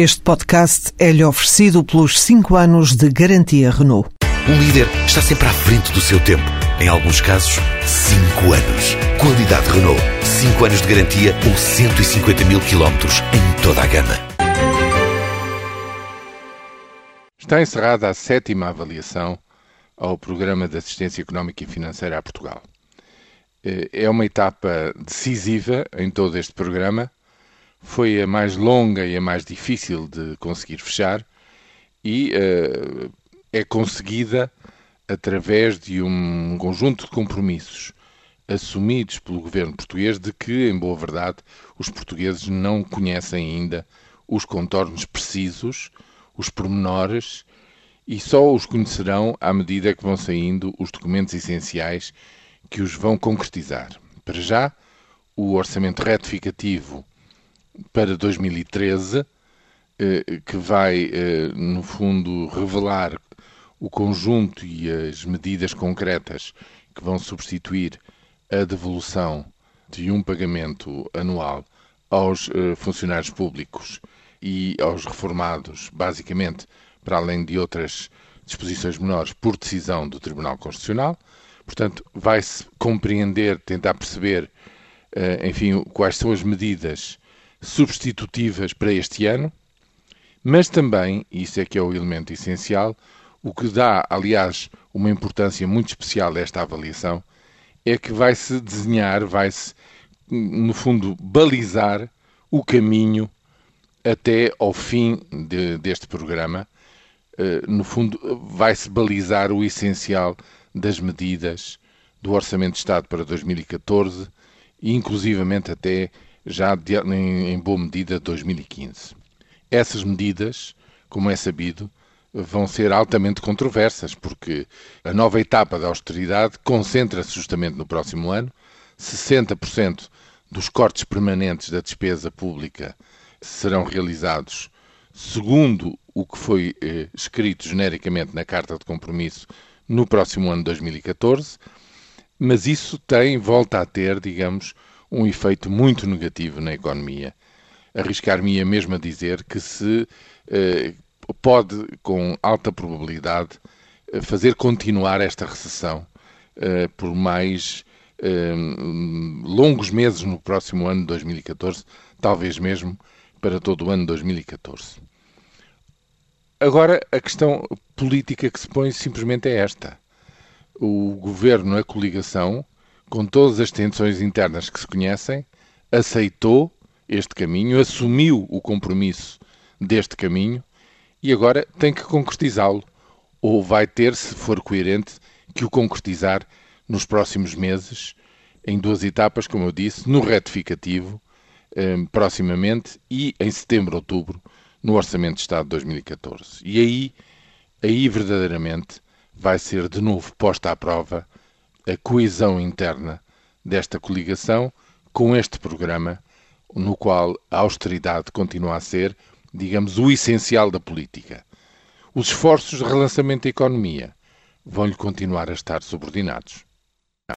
Este podcast é-lhe oferecido pelos 5 anos de garantia Renault. Um líder está sempre à frente do seu tempo. Em alguns casos, 5 anos. Qualidade Renault. 5 anos de garantia ou 150 mil quilómetros em toda a gama. Está encerrada a sétima avaliação ao Programa de Assistência Económica e Financeira a Portugal. Eh, é uma etapa decisiva em todo este programa. Foi a mais longa e a mais difícil de conseguir fechar e uh, é conseguida através de um conjunto de compromissos assumidos pelo governo português de que, em boa verdade, os portugueses não conhecem ainda os contornos precisos, os pormenores, e só os conhecerão à medida que vão saindo os documentos essenciais que os vão concretizar. Para já, o orçamento retificativo para 2013, eh, que vai, eh, no fundo, revelar o conjunto e as medidas concretas que vão substituir a devolução de um pagamento anual aos eh, funcionários públicos e aos reformados, basicamente, para além de outras disposições menores, por decisão do Tribunal Constitucional. Portanto, vai-se compreender, tentar perceber, enfim, quais são as medidas substitutivas para este ano, mas também, isso é que é o elemento essencial, o que dá, aliás, uma importância muito especial a esta avaliação, é que vai-se desenhar, vai-se, no fundo, balizar o caminho até ao fim de, deste programa. Uh, no fundo, vai-se balizar o essencial das medidas do Orçamento de Estado para 2014 e, inclusivamente, até já de, em, em boa medida 2015. Essas medidas, como é sabido, vão ser altamente controversas, porque a nova etapa da austeridade concentra-se justamente no próximo ano. 60% dos cortes permanentes da despesa pública serão realizados segundo o que foi eh, escrito genericamente na Carta de Compromisso no próximo ano 2014, mas isso tem, volta a ter, digamos, um efeito muito negativo na economia. Arriscar-me-ia mesmo a dizer que se eh, pode, com alta probabilidade, eh, fazer continuar esta recessão eh, por mais eh, longos meses no próximo ano de 2014, talvez mesmo para todo o ano de 2014. Agora, a questão política que se põe simplesmente é esta. O governo, a coligação, com todas as tensões internas que se conhecem, aceitou este caminho, assumiu o compromisso deste caminho e agora tem que concretizá-lo. Ou vai ter, se for coerente, que o concretizar nos próximos meses, em duas etapas, como eu disse, no retificativo, eh, proximamente, e em setembro, outubro, no Orçamento de Estado de 2014. E aí, aí verdadeiramente, vai ser de novo posta à prova a coesão interna desta coligação com este programa, no qual a austeridade continua a ser, digamos, o essencial da política. Os esforços de relançamento da economia vão-lhe continuar a estar subordinados.